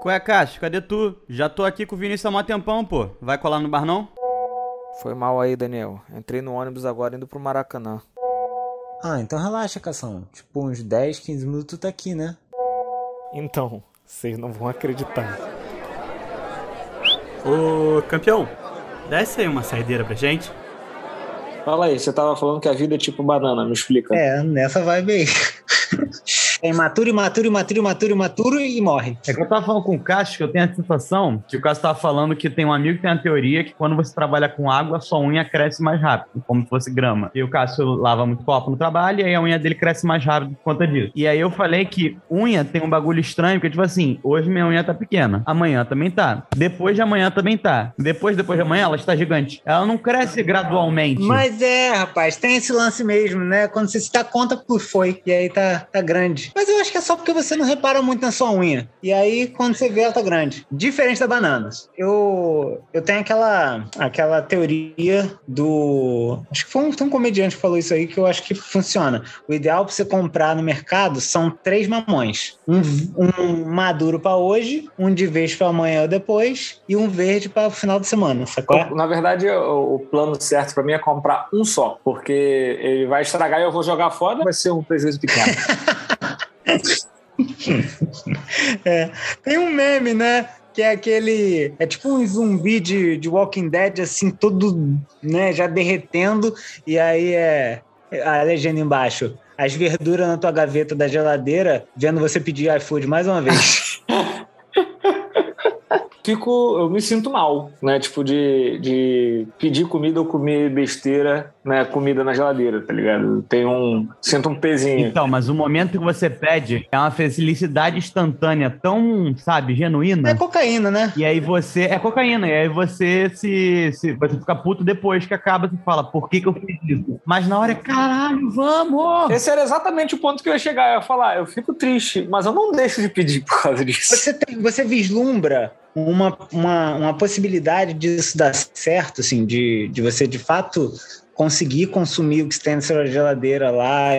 Qual é, Cássio? Cadê tu? Já tô aqui com o Vinícius há mó tempão, pô. Vai colar no bar, não? Foi mal aí, Daniel. Entrei no ônibus agora indo pro Maracanã. Ah, então relaxa, Cação. Tipo, uns 10, 15 minutos tu tá aqui, né? Então, vocês não vão acreditar. Ô, campeão, desce aí uma saideira pra gente. Fala aí, você tava falando que a vida é tipo banana, me explica. É, nessa vibe aí. É imaturo, imaturo, imaturo, imaturo, imaturo e morre. É que eu tava falando com o Cássio que eu tenho a sensação que o Cássio tava falando que tem um amigo que tem a teoria que quando você trabalha com água, a sua unha cresce mais rápido, como se fosse grama. E o Cássio lava muito copo no trabalho e aí a unha dele cresce mais rápido por conta disso. E aí eu falei que unha tem um bagulho estranho, porque tipo assim, hoje minha unha tá pequena, amanhã também tá. Depois de amanhã também tá. Depois, depois de amanhã, ela está gigante. Ela não cresce gradualmente. Mas é, rapaz, tem esse lance mesmo, né? Quando você se dá conta por foi, e aí tá, tá grande. Mas eu acho que é só porque você não repara muito na sua unha. E aí, quando você vê, ela tá grande. Diferente da banana. Eu, eu tenho aquela, aquela teoria do. Acho que foi um, um comediante que falou isso aí que eu acho que funciona. O ideal pra você comprar no mercado são três mamões: um, um maduro pra hoje, um de vez pra amanhã ou depois, e um verde pra final de semana, sacou? Na verdade, o, o plano certo pra mim é comprar um só, porque ele vai estragar e eu vou jogar fora, vai ser um prejuízo pequeno. É, tem um meme, né? Que é aquele. É tipo um zumbi de, de Walking Dead, assim, todo, né, já derretendo. E aí é a legenda embaixo. As verduras na tua gaveta da geladeira, vendo você pedir iFood mais uma vez. Fico, eu me sinto mal, né? Tipo, de, de pedir comida ou comer besteira, né? Comida na geladeira, tá ligado? Tem um. Sinto um pezinho. Então, mas o momento que você pede é uma felicidade instantânea tão, sabe, genuína. É cocaína, né? E aí você. É cocaína, e aí você se. se você fica puto depois que acaba, você fala, por que, que eu fiz isso? Mas na hora é, caralho, vamos! Esse era exatamente o ponto que eu ia chegar. Eu ia falar, eu fico triste, mas eu não deixo de pedir por causa disso. Você, tem, você vislumbra uma, uma, uma possibilidade disso dar certo, assim, de, de você de fato conseguir consumir o que tem na sua geladeira lá,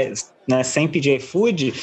né, sem pedir iFood,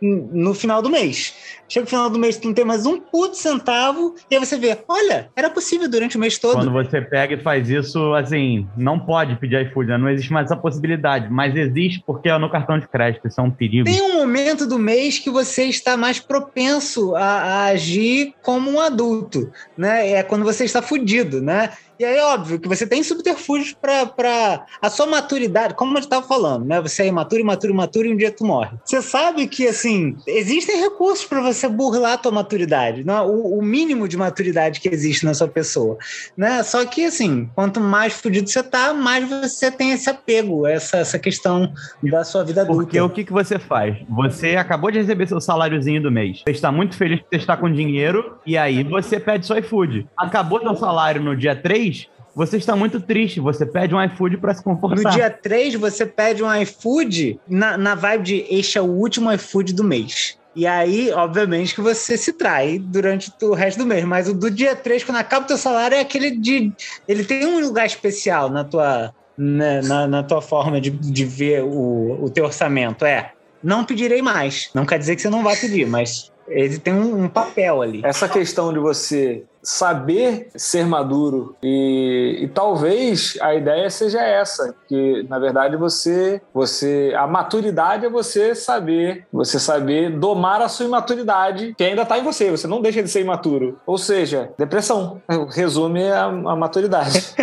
no final do mês. Chega no final do mês, tu não tem mais um puto centavo, e aí você vê, olha, era possível durante o mês todo. Quando você pega e faz isso, assim, não pode pedir iFood, né? não existe mais essa possibilidade, mas existe porque é no cartão de crédito, isso é um perigo. Tem um momento do mês que você está mais propenso a, a agir como um adulto, né? É quando você está fudido, né? E aí, óbvio, que você tem subterfúgios para a sua maturidade, como a gente estava falando, né? Você é imaturo, imaturo, imaturo e um dia tu morre. Você sabe que, assim, existem recursos para você burlar a tua maturidade, né? o, o, mínimo de maturidade que existe na sua pessoa, né? Só que, assim, quanto mais fudido você tá, mais você tem esse apego, essa, essa questão da sua vida adulta. Porque o que, que você faz? Você acabou de receber seu saláriozinho do mês. Você está muito feliz que você está com dinheiro e aí você pede seu iFood. Acabou seu salário no dia 3, você está muito triste, você pede um iFood para se confortar. No dia 3, você pede um iFood na, na vibe de este é o último iFood do mês. E aí, obviamente, que você se trai durante o resto do mês. Mas o do dia 3, quando acaba o teu salário, é aquele de. Ele tem um lugar especial na tua, na, na, na tua forma de, de ver o, o teu orçamento. É. Não pedirei mais. Não quer dizer que você não vai pedir, mas ele tem um, um, papel ali. Essa questão de você saber ser maduro e, e, talvez a ideia seja essa, que na verdade você, você, a maturidade é você saber, você saber domar a sua imaturidade que ainda está em você. Você não deixa de ser imaturo. Ou seja, depressão resume a, a maturidade.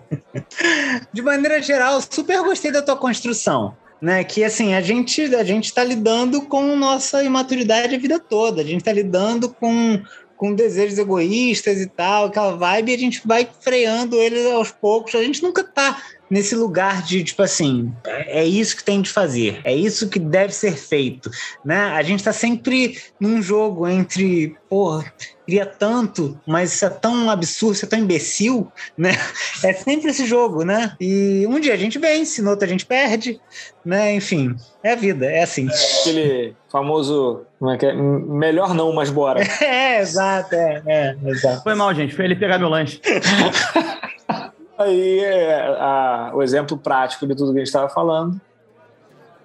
de maneira geral, super gostei da tua construção né? Que assim, a gente a gente está lidando com nossa imaturidade a vida toda. A gente está lidando com com desejos egoístas e tal, aquela vibe, e a gente vai freando eles aos poucos. A gente nunca tá nesse lugar de tipo assim, é, é isso que tem de fazer, é isso que deve ser feito, né? A gente tá sempre num jogo entre, porra, queria tanto, mas isso é tão absurdo, isso é tão imbecil, né? É sempre esse jogo, né? E um dia a gente vence, no outro a gente perde, né? Enfim, é a vida, é assim. Aquele famoso, como é que é? Melhor não, mas bora. É, exato, é, é, exato. Foi mal, gente, foi ele pegar meu lanche. Aí é a, o exemplo prático de tudo que a gente estava falando.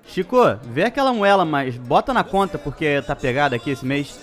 Chico, vê aquela moela, mas bota na conta porque tá pegada aqui esse mês.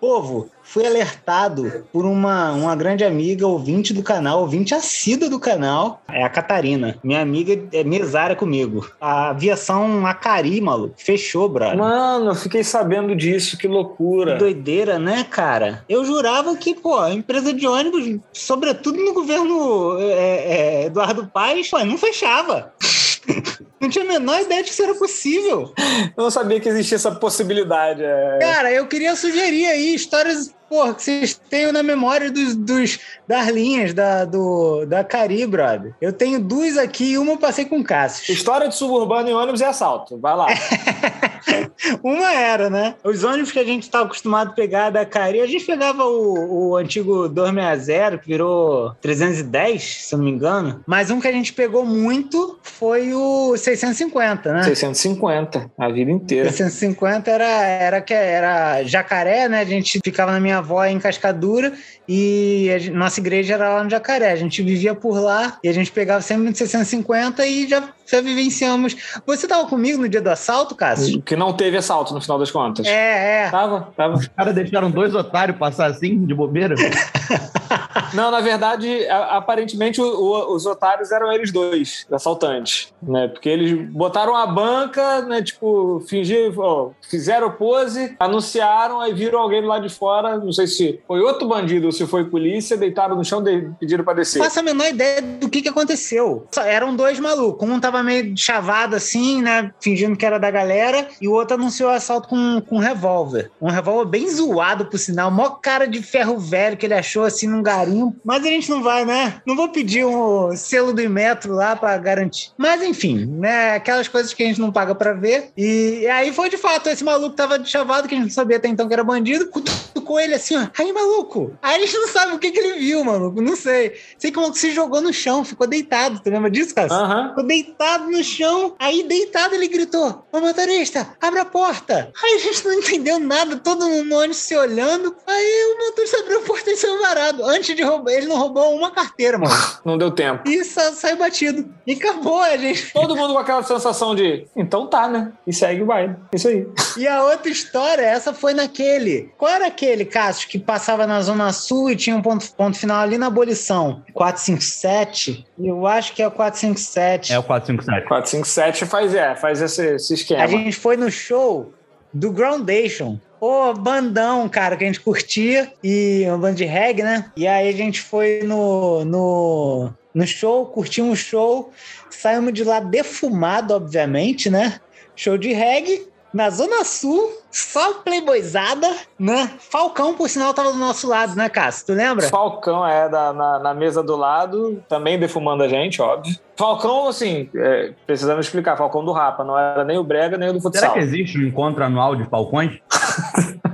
Povo, fui alertado por uma, uma grande amiga, ouvinte do canal, ouvinte assídua do canal, é a Catarina. Minha amiga é mesária comigo. A aviação Acari, maluco, fechou, brother. Mano, eu fiquei sabendo disso, que loucura. Que doideira, né, cara? Eu jurava que, pô, a empresa de ônibus, sobretudo no governo é, é, Eduardo Paes, pô, não fechava. Não tinha a menor ideia de que isso era possível. Eu não sabia que existia essa possibilidade. É... Cara, eu queria sugerir aí histórias porra, que vocês tenham na memória dos, dos, das linhas da, do, da Cari, brother. Eu tenho duas aqui e uma eu passei com Cássio. História de suburbano em ônibus é assalto. Vai lá. uma era, né? Os ônibus que a gente estava acostumado a pegar da Cari, a gente pegava o, o antigo 260, que virou 310, se eu não me engano. Mas um que a gente pegou muito foi o 650, né? 650, a vida inteira. 650 era, era, era jacaré, né? A gente ficava na minha avó em Cascadura e a nossa igreja era lá no Jacaré. A gente vivia por lá e a gente pegava sempre de 650 e já, já vivenciamos. Você tava comigo no dia do assalto, Cássio? Que não teve assalto no final das contas. É, é. Tava, tava. Os caras deixaram dois otários passar assim, de bobeira? não, na verdade, aparentemente o, o, os otários eram eles dois, assaltantes, né? Porque eles botaram a banca, né? Tipo, fingiram, fizeram pose, anunciaram, aí viram alguém lá de fora, não sei se foi outro bandido ou se foi polícia, deitaram no chão e pediram pra descer. Faço a menor ideia do que que aconteceu. Eram dois malucos. Um tava meio chavado assim, né? Fingindo que era da galera, e o outro anunciou o assalto com, com um revólver. Um revólver bem zoado, por sinal. Mó cara de ferro velho que ele achou assim num garimpo. Mas a gente não vai, né? Não vou pedir um selo do Imetro lá pra garantir. Mas enfim, né? Aquelas coisas que a gente não paga pra ver. E, e aí foi de fato, esse maluco tava de chavado, que a gente não sabia até então que era bandido, cutucou ele assim, ó. Aí, maluco. Aí a gente não sabe o que, que ele viu, maluco. Não sei. Sei que o maluco se jogou no chão, ficou deitado. Tu lembra disso, cara? Uhum. Ficou deitado no chão. Aí, deitado, ele gritou: Ô motorista, abre a porta. Aí a gente não entendeu nada, todo mundo no ônibus se olhando. Aí o motorista abriu a porta e saiu varado. Antes de roubar, ele não roubou uma carteira, mano. não deu tempo. E sa saiu batido. E acabou, a gente. Todo mundo com aquela sensação de, então tá, né? E segue o baile. Isso aí. E a outra história, essa foi naquele. Qual era aquele, Cássio, que passava na Zona Sul e tinha um ponto, ponto final ali na abolição? 457? Eu acho que é o 457. É o 457. 457 faz, é, faz esse, esse esquema. A gente foi no show do Groundation. Ô, bandão, cara, que a gente curtia. E uma banda de reggae, né? E aí a gente foi no, no, no show, curtimos o show. Saímos de lá defumado, obviamente, né? Show de reggae na Zona Sul, só playboyzada, né? Falcão, por sinal, tava do nosso lado, né, Cássio? Tu lembra? Falcão, é, da, na, na mesa do lado, também defumando a gente, óbvio. Falcão, assim, é, precisamos explicar, Falcão do Rapa, não era nem o Brega, nem o do futsal. Será que existe um encontro anual de Falcões?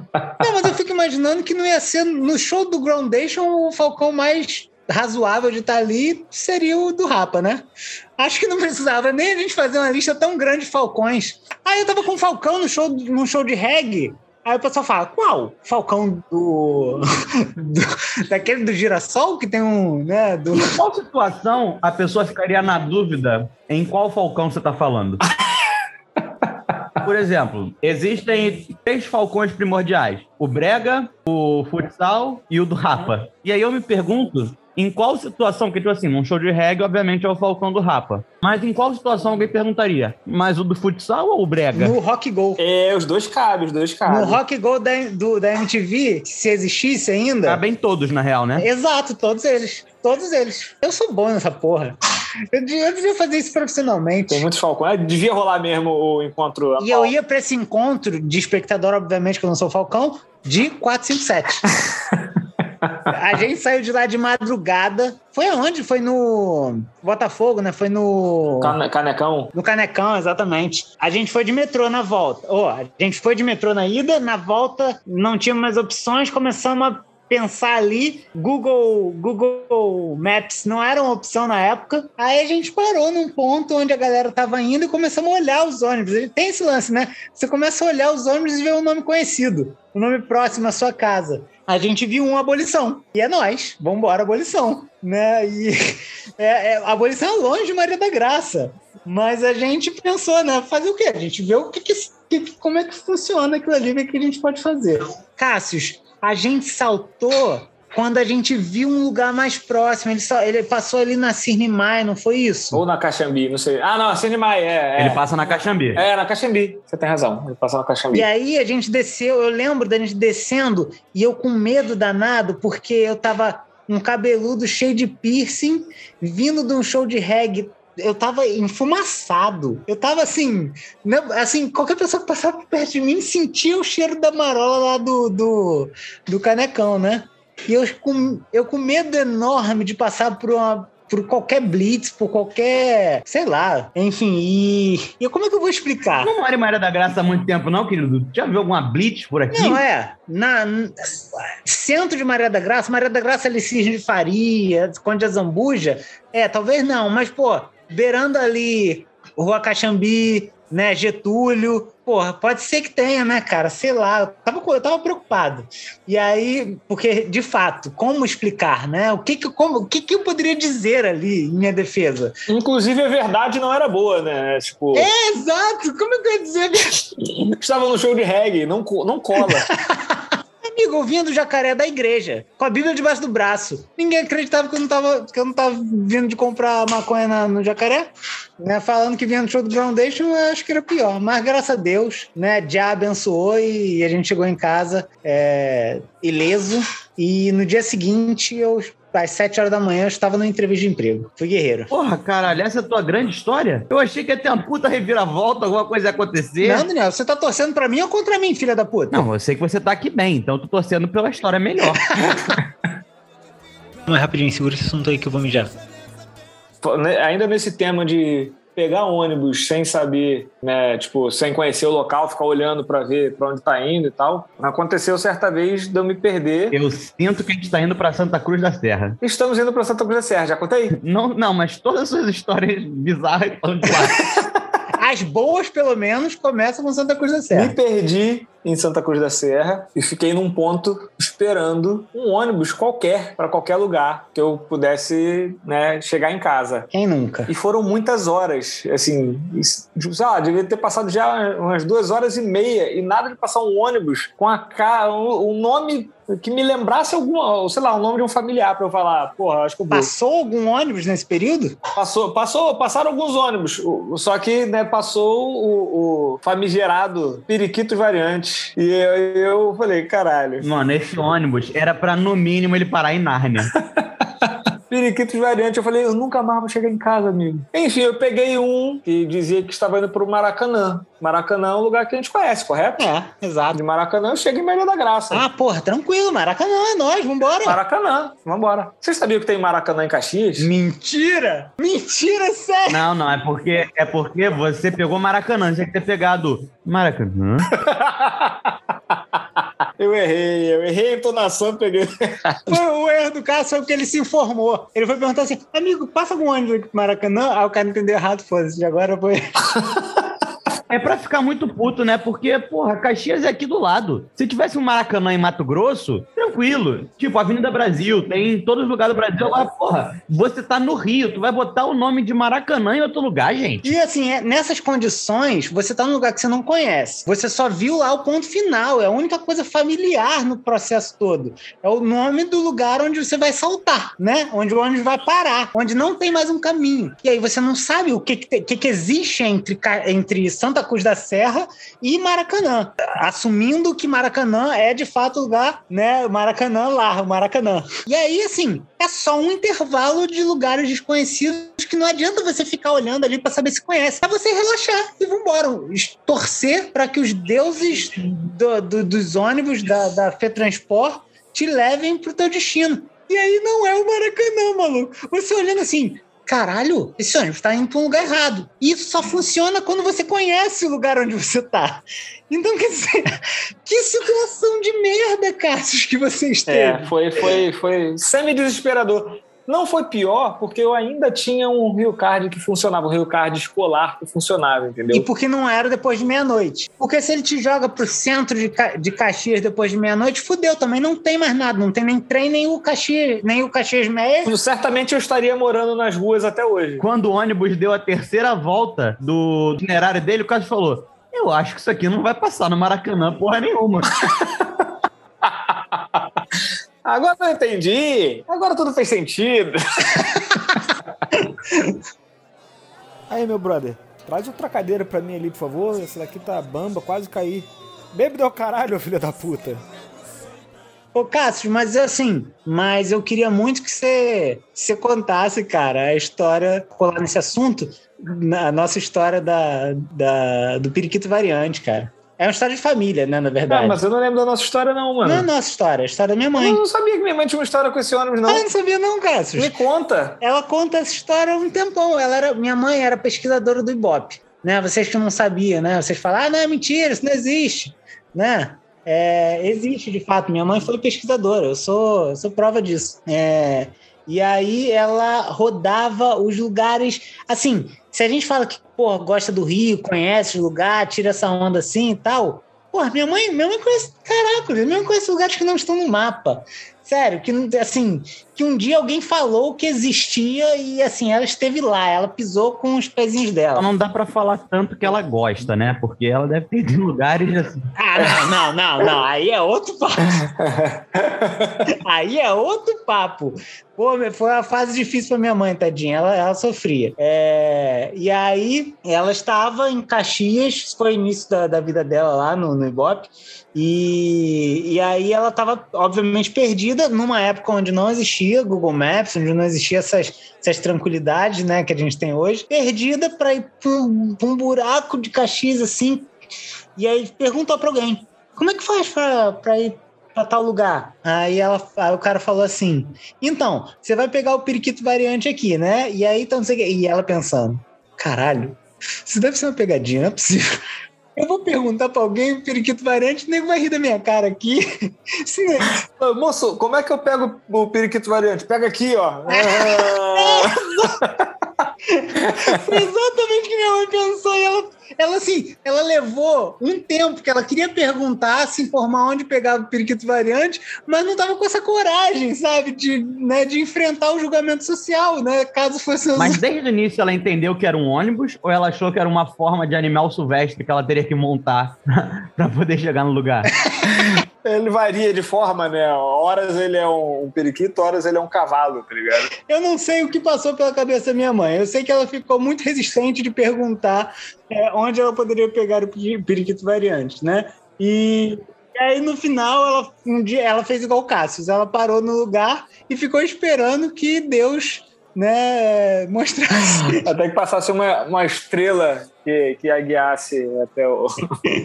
não, mas eu fico imaginando que não ia ser no show do Groundation o Falcão mais razoável de estar ali seria o do Rapa, né? Acho que não precisava nem a gente fazer uma lista tão grande de falcões. Aí eu tava com o Falcão no show, num show de reggae. Aí o pessoal fala, qual? Falcão do... do... daquele do girassol que tem um, né? Do... Em qual situação a pessoa ficaria na dúvida em qual Falcão você tá falando? Por exemplo, existem três falcões primordiais: o Brega, o Futsal e o do Rapa. E aí eu me pergunto em qual situação, que tipo assim, num show de reggae, obviamente é o Falcão do Rapa. Mas em qual situação alguém perguntaria? Mais o do futsal ou o Brega? No Rock Go. É, os dois cabem, os dois cabem. No Rock Go da, do, da MTV, se existisse ainda. Cabem todos, na real, né? Exato, todos eles. Todos eles. Eu sou bom nessa porra. Eu devia, eu devia fazer isso profissionalmente. Tem muitos falcões. É, devia rolar mesmo o encontro. E eu ia pra esse encontro de espectador, obviamente, que eu não sou Falcão, de 457. A gente saiu de lá de madrugada. Foi aonde? Foi no Botafogo, né? Foi no. Canecão? No Canecão, exatamente. A gente foi de metrô na volta. Oh, a gente foi de metrô na ida, na volta não tinha mais opções, começamos a pensar ali, Google, Google Maps não era uma opção na época. Aí a gente parou num ponto onde a galera tava indo e começamos a olhar os ônibus. Ele tem esse lance, né? Você começa a olhar os ônibus e ver um nome conhecido, um nome próximo à sua casa. A gente viu uma abolição. E é nós. Vambora, abolição. Né? E é, é, abolição é longe Maria da Graça. Mas a gente pensou, né? Fazer o quê? A gente vê o que, que, que como é que funciona aquilo ali, o que a gente pode fazer. Cássius, a gente saltou quando a gente viu um lugar mais próximo. Ele, só, ele passou ali na Cirne Mai, não foi isso? Ou na Caxambi, não sei. Ah, não, a Cinemai, é, é. Ele passa na Caxambi. É, na Caxambi. Você tem razão. Ele passa na Caxambi. E aí a gente desceu, eu lembro da gente descendo e eu com medo danado, porque eu tava um cabeludo cheio de piercing, vindo de um show de reggae. Eu tava enfumaçado. Eu tava assim, assim, qualquer pessoa que passava por perto de mim sentia o cheiro da marola lá do, do, do canecão, né? E eu com, eu com medo enorme de passar por uma, por qualquer blitz, por qualquer, sei lá, enfim, e, e como é que eu vou explicar? Não mora em Maria da Graça há muito tempo, não, querido? Já viu alguma blitz por aqui? Não, é. Na, centro de Maria da Graça, Maria da Graça ali, Cisne de Faria, Conde Azambuja, é, talvez não, mas, pô, beirando ali Rua Caxambi, né, Getúlio, porra, pode ser que tenha, né, cara, sei lá, eu tava, eu tava preocupado. E aí, porque, de fato, como explicar, né, o que que, como, o que que eu poderia dizer ali em minha defesa? Inclusive, a verdade não era boa, né? Tipo, É, exato, como é que eu ia dizer estava no show de reggae, não, não cola. Amigo, eu vinha do jacaré da igreja, com a Bíblia debaixo do braço. Ninguém acreditava que eu não tava, que eu não tava vindo de comprar maconha na- no jacaré. Né? Falando que vinha no show do Groundation, eu acho que era pior. Mas graças a Deus, né? Já abençoou e a gente chegou em casa é, ileso. E no dia seguinte, eu, às 7 horas da manhã, eu estava na entrevista de emprego. Fui guerreiro. Porra, caralho, essa é a tua grande história? Eu achei que ia ter uma puta reviravolta, alguma coisa ia acontecer. Não, Daniel, você tá torcendo pra mim ou contra mim, filha da puta? Não, eu sei que você tá aqui bem, então eu tô torcendo pela história melhor. Mas rapidinho, segura esse assunto aí que eu vou mijar. Né, Ainda nesse tema de pegar ônibus sem saber, né, tipo, sem conhecer o local, ficar olhando pra ver pra onde tá indo e tal. Aconteceu certa vez de eu me perder. Eu sinto que a gente tá indo pra Santa Cruz da Serra. Estamos indo pra Santa Cruz da Serra, já contei? Não, não, mas todas as suas histórias bizarras estão de lá. As boas, pelo menos, começam com Santa Cruz da Serra. Me perdi em Santa Cruz da Serra e fiquei num ponto esperando um ônibus qualquer para qualquer lugar que eu pudesse né, chegar em casa. Quem nunca? E foram muitas horas, assim, sei lá, devia ter passado já umas duas horas e meia e nada de passar um ônibus com a cara, um, nome que me lembrasse alguma, sei lá, o nome de um familiar para eu falar, porra, acho que eu vou. Passou algum ônibus nesse período? Passou, passou, passaram alguns ônibus, só que né, passou o, o famigerado Periquitos Variante. E eu, eu falei, caralho, Mano, esse ônibus era pra, no mínimo, ele parar em Nárnia. Periquitos Variante. Eu falei, eu nunca mais vou chegar em casa, amigo. Enfim, eu peguei um que dizia que estava indo pro Maracanã. Maracanã é um lugar que a gente conhece, correto? É, exato. De Maracanã eu chego em Maria da Graça. Ah, porra, tranquilo, Maracanã, é nóis, vambora. Maracanã, vambora. Vocês sabiam que tem Maracanã em Caxias? Mentira! Mentira, sério! Não, não, é porque, é porque você pegou Maracanã. Você tinha que ter pegado Maracanã. Eu errei, eu errei a entonação, peguei. Foi o erro do cara, foi porque ele se informou. Ele foi perguntar assim, amigo, passa algum ônibus aqui pro Maracanã? Aí o cara entendeu errado, foda-se, agora foi... É pra ficar muito puto, né? Porque, porra, Caxias é aqui do lado. Se tivesse um Maracanã em Mato Grosso, tranquilo. Tipo, Avenida Brasil, tem em todos os lugares do Brasil. Agora, porra, você tá no Rio, tu vai botar o nome de Maracanã em outro lugar, gente? E assim, é- nessas condições, você tá num lugar que você não conhece. Você só viu lá o ponto final. É a única coisa familiar no processo todo. É o nome do lugar onde você vai saltar, né? Onde o ônibus vai parar. Onde não tem mais um caminho. E aí você não sabe o que, que, que existe entre, entre Santa Cruz da Serra e Maracanã. Assumindo que Maracanã é de fato o lugar, né? Maracanã lá, o Maracanã. E aí, assim, é só um intervalo de lugares desconhecidos que não adianta você ficar olhando ali para saber se conhece. É você relaxar e vambora. Torcer para que os deuses do- do- dos ônibus da, da FETransport te levem pro teu destino. E aí não é o Maracanã, maluco. Você olhando assim, caralho, esse ônibus tá indo pra um lugar errado. E isso só funciona quando você conhece o lugar onde você tá. Então, quer dizer, que situação de merda, Cassius, que você esteve. É, foi, foi, foi semi-desesperador. Não foi pior, porque eu ainda tinha um Rio Card que funcionava, um Rio Card escolar que funcionava, E entendeu? porque não era depois de meia-noite. Porque se ele te joga pro centro de, Ca- de Caxias depois de meia-noite, fudeu, também não tem mais nada. Não tem nem trem, nem o Caxias, nem o Caxias Meia. Certamente eu estaria morando nas ruas até hoje. Quando o ônibus deu a terceira volta do itinerário dele, o Cássio falou: Eu acho que isso aqui não vai passar no Maracanã, porra nenhuma. Agora eu entendi. Agora tudo fez sentido. Aí, meu brother, traz outra cadeira pra mim ali, por favor. Essa daqui tá bamba, quase caí. Bebe do caralho, filha da puta. Ô, Cássio, mas assim, mas eu queria muito que você, você contasse, cara, a história, colar nesse assunto, a nossa história da, da, do periquito variante, cara. É uma história de família, né, na verdade. Ah, mas eu não lembro da nossa história, não, mano. Não é a nossa história, é a história da minha mãe. Eu não sabia que minha mãe tinha uma história com esse ônibus, não. Ah, eu não sabia não, Cássio. Me conta. Ela conta essa história há um tempão. Ela era, minha mãe era pesquisadora do Ibope. Né? Vocês que não sabiam, né? Vocês falam, ah, não, é mentira, isso não existe. Né? É, existe, de fato. Minha mãe foi pesquisadora, eu sou, eu sou prova disso. É, e aí ela rodava os lugares. Assim, se a gente fala que pô, gosta do Rio, conhece o lugar, tira essa onda assim e tal. Pô, minha mãe, minha mãe conhece. Caraca, minha mãe conhece lugares que não estão no mapa. Sério, que assim, que um dia alguém falou que existia e assim, ela esteve lá, ela pisou com os pezinhos dela. Não dá para falar tanto que ela gosta, né? Porque ela deve ter em lugares assim. Ah, não, não, não, não. Aí é outro papo. Aí é outro papo. Pô, foi uma fase difícil para minha mãe, tadinha. Ela, ela sofria. É... E aí, ela estava em Caxias, foi o início da, da vida dela lá no, no Ibope. E, e aí ela estava, obviamente, perdida numa época onde não existia Google Maps, onde não existia essas, essas tranquilidades né, que a gente tem hoje. Perdida para ir para um buraco de Caxias assim. E aí perguntou para alguém: como é que faz para ir para tal lugar. Aí, ela, aí o cara falou assim: então, você vai pegar o periquito variante aqui, né? E aí, então, você, e ela pensando: caralho, isso deve ser uma pegadinha, não é possível. Eu vou perguntar pra alguém o periquito variante, nem vai rir da minha cara aqui. Sim, Ô, Moço, como é que eu pego o periquito variante? Pega aqui, ó. Foi exatamente o que minha mãe pensou. E ela, ela, assim, ela levou um tempo que ela queria perguntar, se informar onde pegava o periquito variante, mas não tava com essa coragem, sabe? De, né, de enfrentar o julgamento social, né? Caso fosse. Mas desde o início ela entendeu que era um ônibus ou ela achou que era uma forma de animal silvestre que ela teria que montar para poder chegar no lugar? Ele varia de forma, né? Horas ele é um periquito, horas ele é um cavalo, tá ligado? Eu não sei o que passou pela cabeça da minha mãe. Eu sei que ela ficou muito resistente de perguntar é, onde ela poderia pegar o periquito variante, né? E, e aí, no final, ela, um dia, ela fez igual o Cassius. Ela parou no lugar e ficou esperando que Deus né, mostrasse. Até que passasse uma, uma estrela que, que a guiasse até o.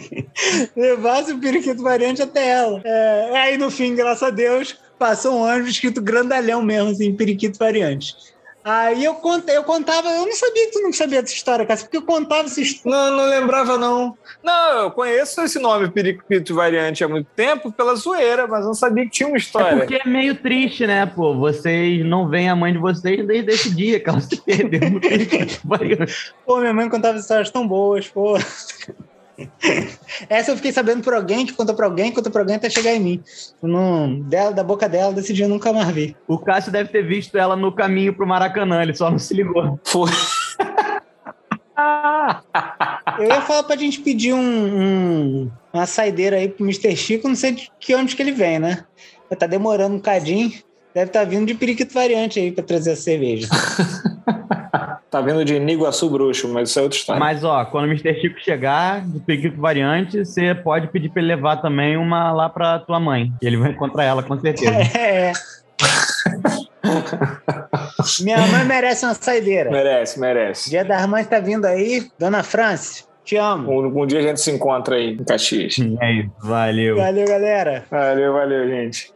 Levasse o periquito variante até ela. É, aí, no fim, graças a Deus, passou um ônibus escrito grandalhão mesmo, assim, periquito variante. Aí eu contei, eu contava, eu não sabia que tu não sabia dessa história, cara, porque eu contava essa história. Não, não lembrava, não. Não, eu conheço esse nome, Periquito Variante, há muito tempo, pela zoeira, mas não sabia que tinha uma história. É porque é meio triste, né, pô? Vocês não veem a mãe de vocês desde esse dia que ela se perdeu no Periquito Variante. Pô, minha mãe contava histórias tão boas, pô. Essa eu fiquei sabendo por alguém, que contou por alguém, contou por alguém até chegar em mim. Não, dela, da boca dela, desse dia eu nunca mais vi. O Cássio deve ter visto ela no caminho pro Maracanã, ele só não se ligou. Foi. Eu ia falar pra gente pedir um, um, uma saideira aí pro Mr. Chico, não sei de que onde que ele vem, né? Tá demorando um cadinho. Deve estar tá vindo de periquito variante aí pra trazer a cerveja. tá vindo de Niguaçu Bruxo, mas isso é outra história. Mas, ó, quando o Mr. Chico chegar, de periquito variante, você pode pedir pra ele levar também uma lá pra tua mãe. E ele vai encontrar ela, com certeza. É. Minha mãe merece uma saideira. Merece, merece. Dia das Mães tá vindo aí. Dona Franci, te amo. Um, um dia a gente se encontra aí em Caxias. É isso, valeu. Valeu, galera. Valeu, valeu, gente.